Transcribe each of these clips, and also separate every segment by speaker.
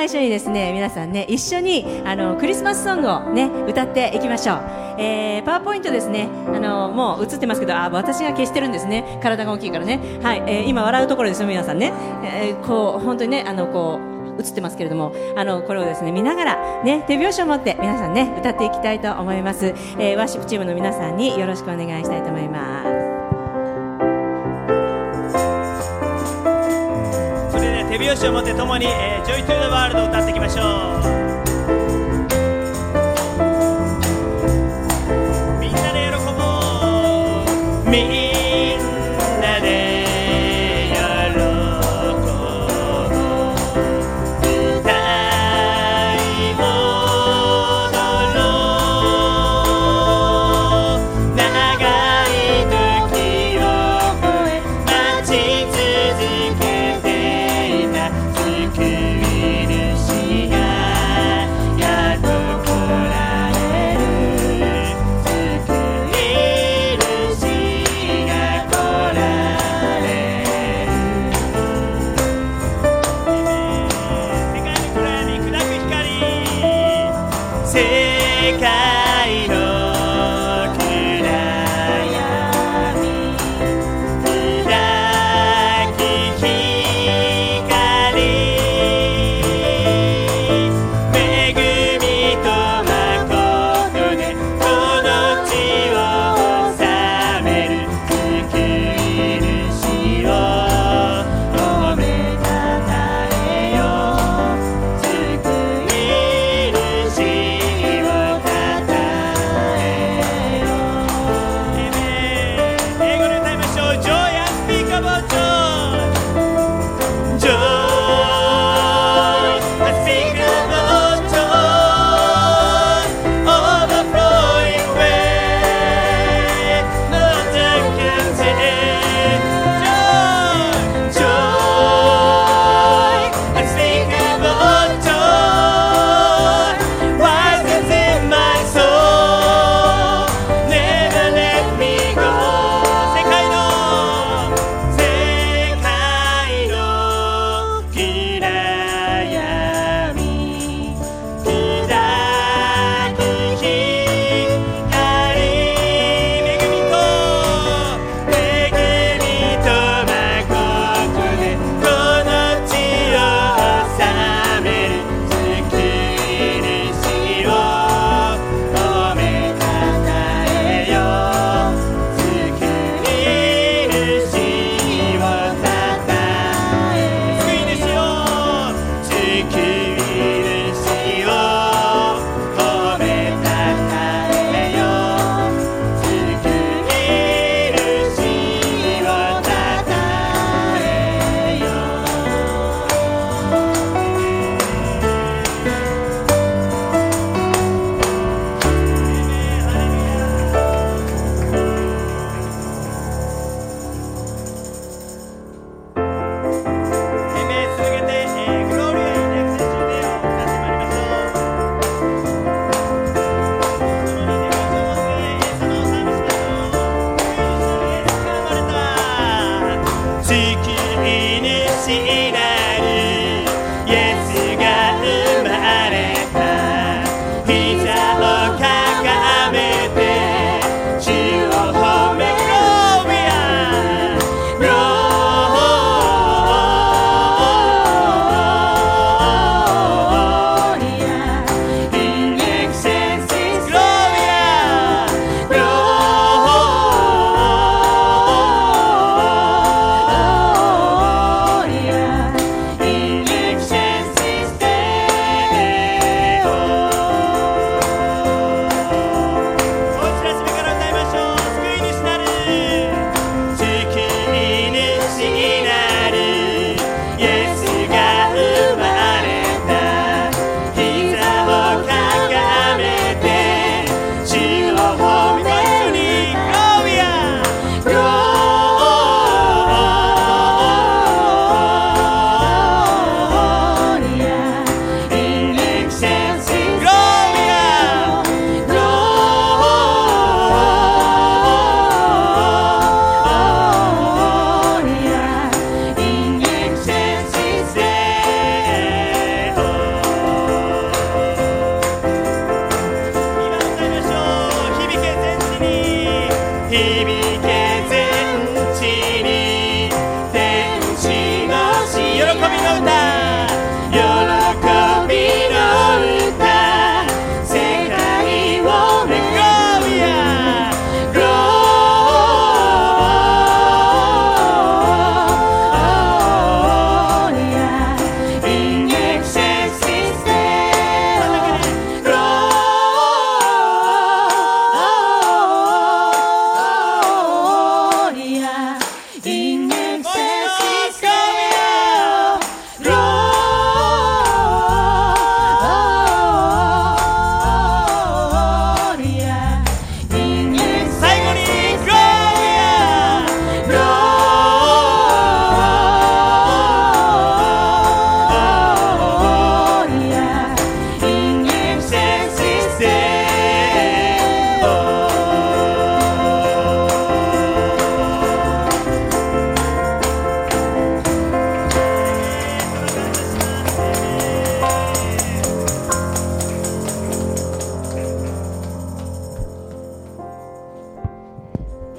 Speaker 1: 最初にですね皆さんね一緒にあのクリスマスソングをね歌っていきましょう、えー、パワーポイントですね。あのもう映ってますけどあ私が消してるんですね。体が大きいからね。はい、えー、今笑うところですよ皆さんね、えー、こう本当にねあのこう映ってますけれども。あのこれをですね見ながらね手拍子を持って皆さんね歌っていきたいと思います、えー、ワーシップチームの皆さんによろしくお願いしたいと思います。
Speaker 2: 手拍子を持って共に、えー、ジョイトゥーワールドを歌っていきましょう。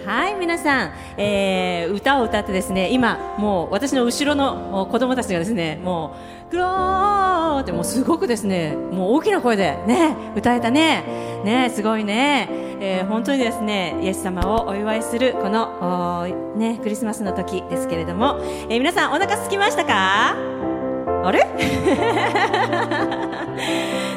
Speaker 1: はい皆さん、えー、歌を歌ってですね今もう私の後ろの子供たちがですねもうグローってもうすごくですねもう大きな声でね歌えたね。ねすごいね、えー、本当にですねイエス様をお祝いするこのねクリスマスの時ですけれども、えー、皆さんお腹空きましたか？あれ？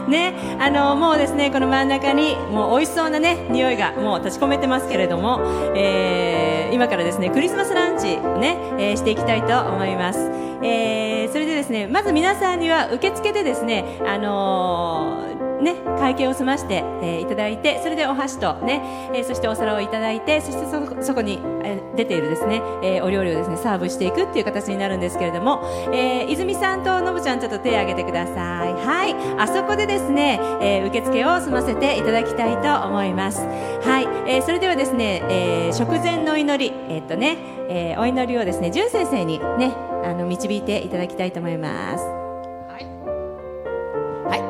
Speaker 1: ね、あのもうですねこの真ん中にもう美味しそうなね匂いがもう立ち込めてますけれども、えー、今からですねクリスマスランチね、えー、していきたいと思います、えー、それでですねまず皆さんには受付でですねあのね、会計を済まして、えー、いただいてそれでお箸とね、えー、そしてお皿をいただいてそしてそそこに、えー、出ているですね、えー、お料理をですねサーブしていくっていう形になるんですけれども、えー、泉さんとのぶちゃんちょっと手を挙げてください。はい。あそこでですね、えー、受付を済ませていただきたいと思います。はい、えー、それではですね、えー、食前の祈りえー、っとね、えー、お祈りをですね純先生にねあの導いていただきたいと思います、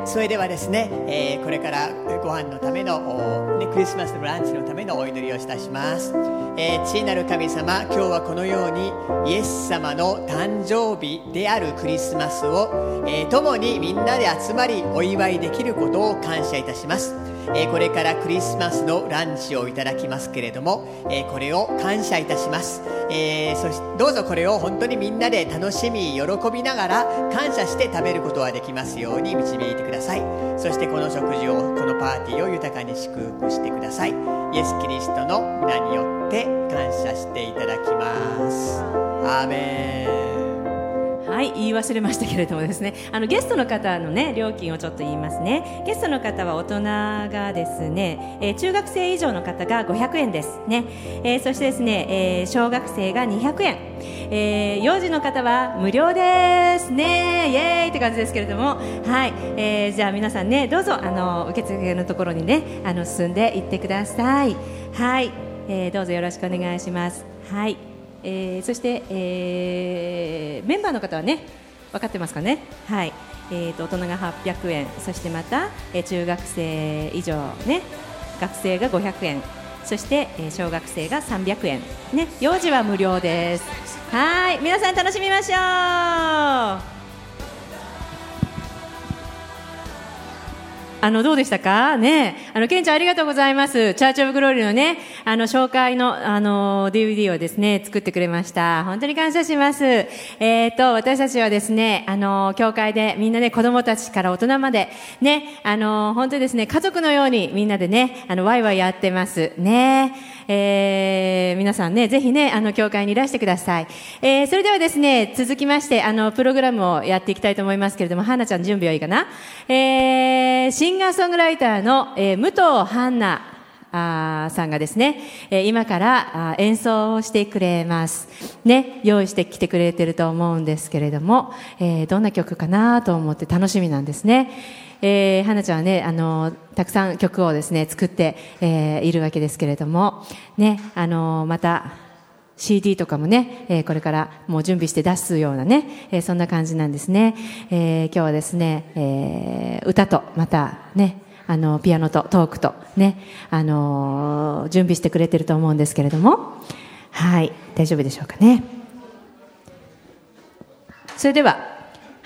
Speaker 3: それではですね、えー、これからご飯のための、ね、クリスマスのランチのためのお祈りをいたします、えー、知恵なる神様今日はこのようにイエス様の誕生日であるクリスマスを、えー、共にみんなで集まりお祝いできることを感謝いたします。えこれからクリスマスのランチをいただきますけれども、えこれを感謝いたします、えそしどうぞこれを本当にみんなで楽しみ喜びながら感謝して食べることができますように導いてください。そしてこの食事をこのパーティーを豊かに祝福してください。イエス・キリストの皆によって感謝していただきます。アーメン。
Speaker 1: はい言い忘れましたけれどもですね。あのゲストの方のね料金をちょっと言いますね。ゲストの方は大人がですね、えー、中学生以上の方が500円ですね、えー、そしてですね、えー、小学生が200円、えー、幼児の方は無料ですね。イエーイって感じですけれども。はい、えー、じゃあ皆さんねどうぞあの受付のところにねあの進んで行ってください。はい、えー、どうぞよろしくお願いします。はい。えー、そして、えー、メンバーの方はね分かってますかね？はい。えーと、大人が800円そしてまた、えー、中学生以上ね学生が500円そして、えー、小学生が300円。ね幼児は無料です。はい皆さん楽しみましょうあの、どうでしたか？ねあの、ケンちゃんありがとうございます。チャーチオブグローリーのね、あの、紹介の、あの、DVD をですね、作ってくれました。本当に感謝します。えっ、ー、と、私たちはですね、あの、教会でみんなね、子供たちから大人まで、ね、あの、本当にですね、家族のようにみんなでね、あの、ワイワイやってます。ね。えー、皆さんね、ぜひね、あの、教会にいらしてください。えー、それではですね、続きまして、あの、プログラムをやっていきたいと思いますけれども、はなちゃん準備はいいかな？えー、シンガーソングライターの、えー、武藤ハンナあさんがですね、えー、今からあ演奏をしてくれます。ね、用意してきてくれてると思うんですけれども、えー、どんな曲かなと思って楽しみなんですね。えー、花ちゃんはね、あの、たくさん曲をですね、作って、えー、いるわけですけれども、ね、あの、また、CD とかもね、えー、これからもう準備して出すようなね、えー、そんな感じなんですね。えー、今日はですね、えー、歌とまたね、あの、ピアノとトークとね、あのー、準備してくれてると思うんですけれども、はい、大丈夫でしょうかね。それでは、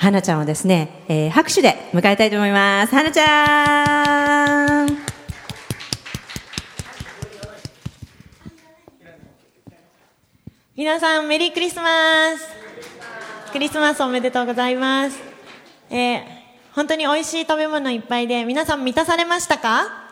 Speaker 1: 花ちゃんをですね、えー、拍手で迎えたいと思います。花ちゃん
Speaker 4: 皆さん、メリークリスマスクリスマスおめでとうございます。えー、本当に美味しい食べ物いっぱいで、皆さん満たされましたか？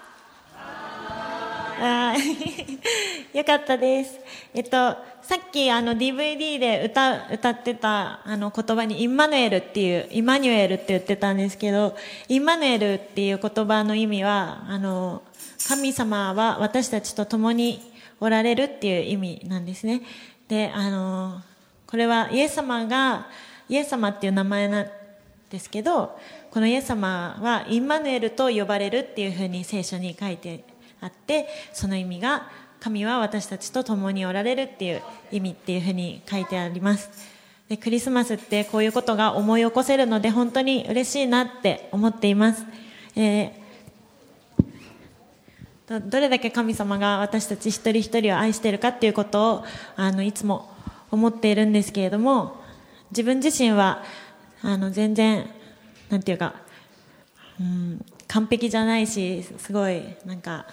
Speaker 4: あ よかったです。えっと、さっきあの DVD で歌、歌ってたあの言葉にインマヌエルっていう、イマニュエルって言ってたんですけど、インマヌエルっていう言葉の意味は、あの、神様は私たちと共におられるっていう意味なんですね。で、あの、これはイエス様が、イエス様っていう名前なんですけど、このイエス様はインマヌエルと呼ばれるっていうふうに聖書に書いてあってその意味が神は私たちと共におられるっていう意味っていうふうに書いてあります。でクリスマスってこういうことが思い起こせるので本当に嬉しいなって思っています、えー、どれだけ神様が私たち一人一人を愛しているかっていうことをあのいつも思っているんですけれども自分自身はあの全然なんていうか、うん、完璧じゃないしすごいなんか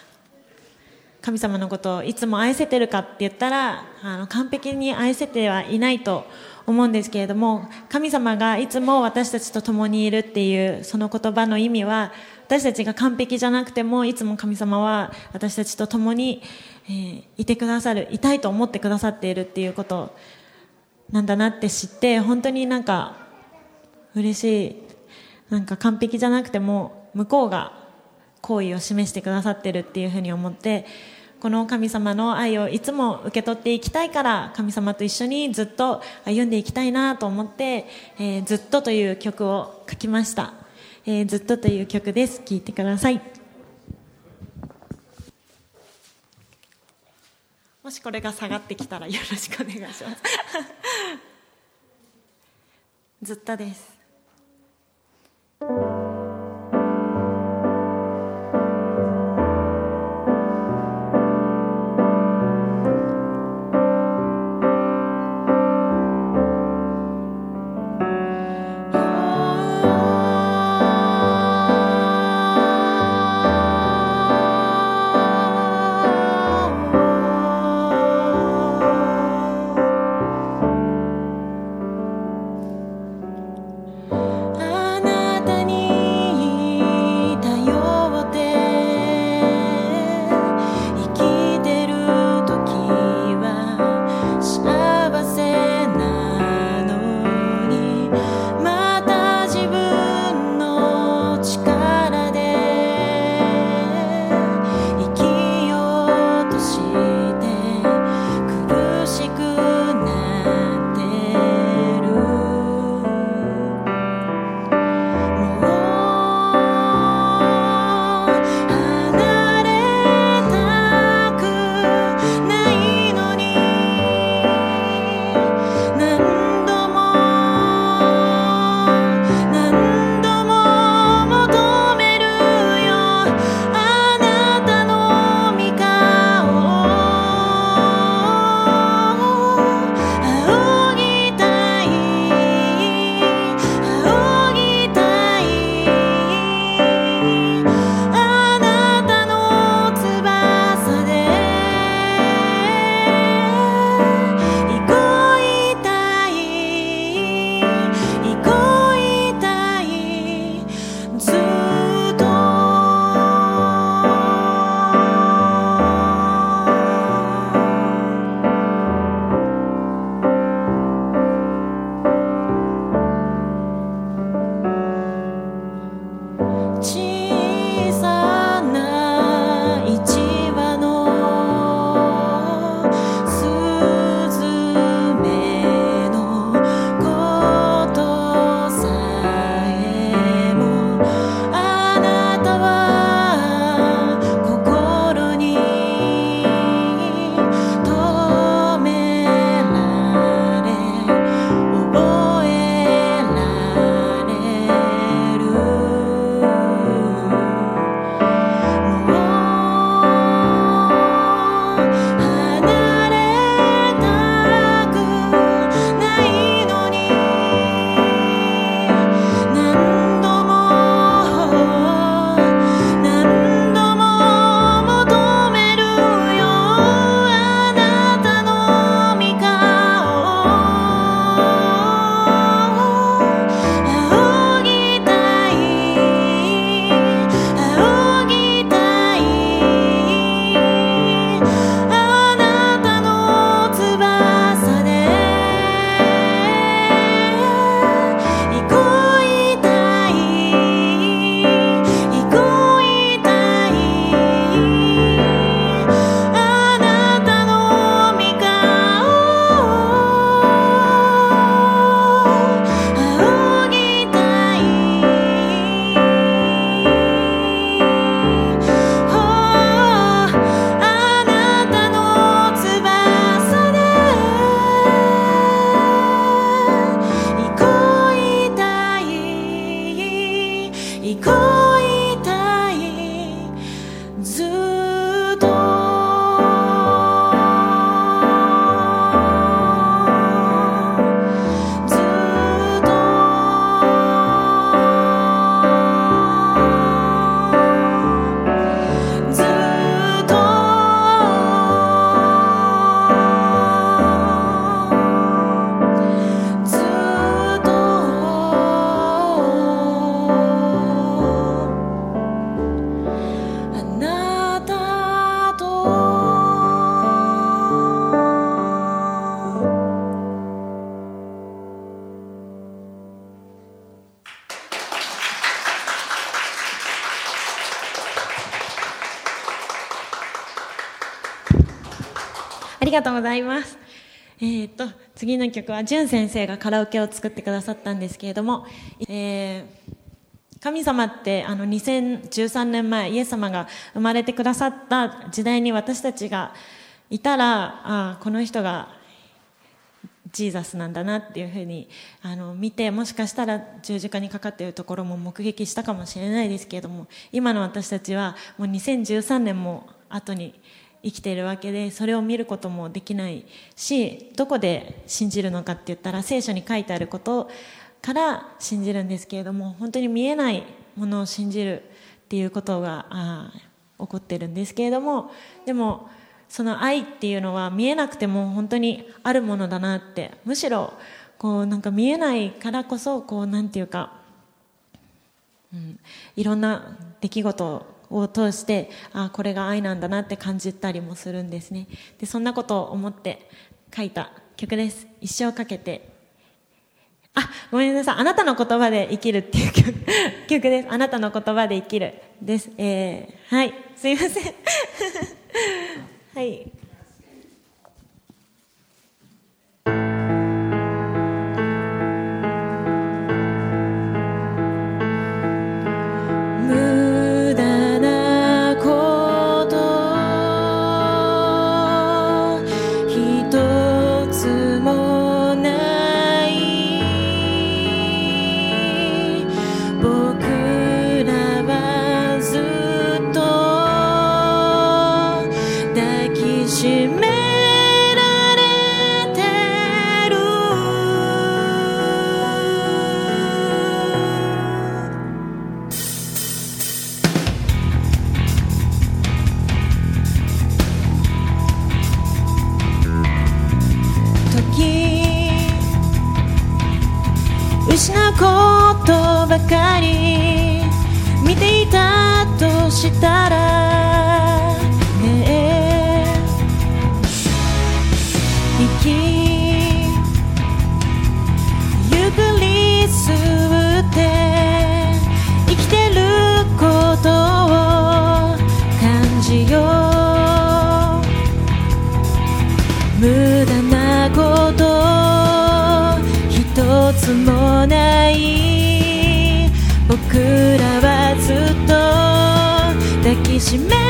Speaker 4: 神様のことをいつも愛せてるかって言ったらあの完璧に愛せてはいないと思うんですけれども神様がいつも私たちと共にいるっていうその言葉の意味は私たちが完璧じゃなくてもいつも神様は私たちと共に、えーいてくださるいたいと思ってくださっているっていうことなんだなって知って本当になんか嬉しい。なんか完璧じゃなくても向こうが好意を示してくださってるっていうふうに思ってこの神様の愛をいつも受け取っていきたいから神様と一緒にずっと歩んでいきたいなと思って「えーずっと」という曲を書きました「えーずっと」という曲です。聴いてください。もしこれが下がってきたらよろしくお願いします。ずっとです。がとうございます。えー、と、次の曲は、じゅん先生がカラオケを作ってくださったんですけれども、えー神様ってあの2013年前イエス様が生まれてくださった時代に私たちがいたらああこの人がジーザスなんだなっていうふうにあの見てもしかしたら十字架にかかっているところも目撃したかもしれないですけれども今の私たちはもう2013年も後に生きているわけでそれを見ることもできないしどこで信じるのかって言ったら聖書に書いてあることから信じるんですけれども本当に見えないものを信じるっていうことがあ起こってるんですけれどもでもその愛っていうのは見えなくても本当にあるものだなってむしろこうなんか見えないからこそこうなんていうか、うん、いろんな出来事を通してあこれが愛なんだなって感じたりもするんですねでそんなことを思って書いた曲です一生かけてあ、ごめんなさい。あなたの言葉で生きるっていう曲 曲です。あなたの言葉で生きるです。えー、はい。すいません。はい。ことばかり見ていたとしたらね生きゆっくり吸ってと抱き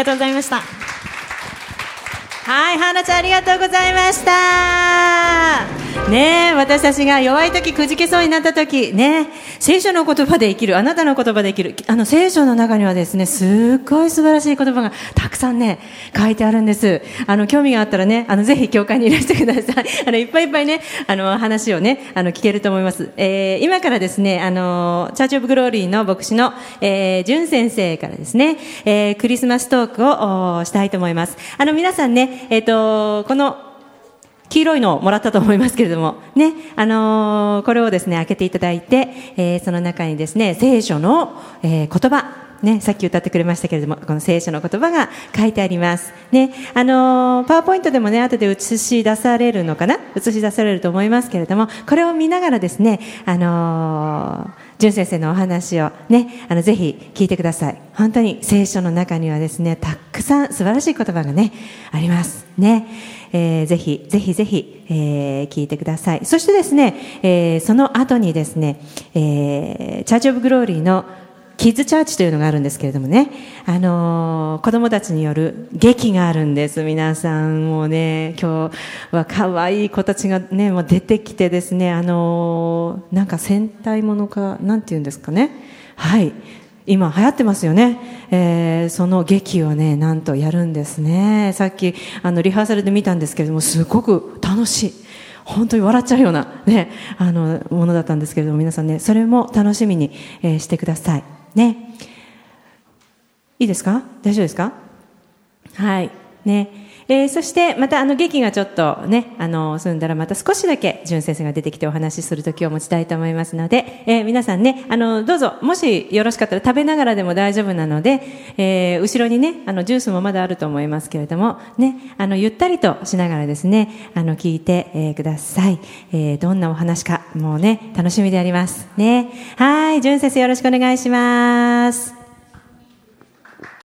Speaker 4: がとうございました。
Speaker 1: はい、はなちゃんありがとうございました。ね、私たちが弱い時、くじけそうになった時、ね、聖書の言葉で生きる、あなたの言葉で生きる、あの聖書の中にはですね、すっごい素晴らしい言葉がたくさんね、書いてあるんです。あの、興味があったらね、あの、ぜひ教会にいらしてください。あの、いっぱいいっぱいね、あの、話をね、あの、聞けると思います。えー、今からですね、あの、チャーチオブグローリーの牧師の、えー、ジュン先生からですね、えー、クリスマストークをしたいと思います。あの、皆さんね、えっ、と、この、黄色いのをもらったと思いますけれども、ね、あのーこれをですね、開けていただいて、えーその中にですね、聖書の、えー言葉、ね、さっき歌ってくれましたけれども、この聖書の言葉が書いてあります。ね、あのーパワーポイントでもね、後で映し出されるのかな？映し出されると思いますけれども、これを見ながらですね、あのー純先生のお話をね、あの、ぜひ聞いてください。本当に聖書の中にはですね、たくさん素晴らしい言葉がね、あります。ね。えーぜひ、ぜひぜひ、えー聞いてください。そしてですね、えーその後にですね、えーチャーチオブグローリーのキッズチャーチというのがあるんですけれどもね、あのー子供たちによる劇があるんです。皆さんもね、今日は可愛い子たちがね、もう出てきてですね、あのーなんか戦隊ものか、なんて言うんですかね。はい。今流行ってますよね。えーその劇をね、なんとやるんですね。さっき、あの、リハーサルで見たんですけれども、すごく楽しい。本当に笑っちゃうような、ね、あの、ものだったんですけれども、皆さんね、それも楽しみに、えーしてください。ね。いいですか？大丈夫ですか？はい。ね。えーそして、また、あの、劇がちょっとね、あの、済んだらまた少しだけ、淳先生が出てきてお話しする時を持ちたいと思いますので、えー皆さんね、あの、どうぞ、もしよろしかったら食べながらでも大丈夫なので、えー後ろにね、あの、ジュースもまだあると思いますけれども、ね、あの、ゆったりとしながらですね、あの、聞いて、えーください。えーどんなお話か、もうね、楽しみであります。ね。はい、淳先生よろしくお願いします。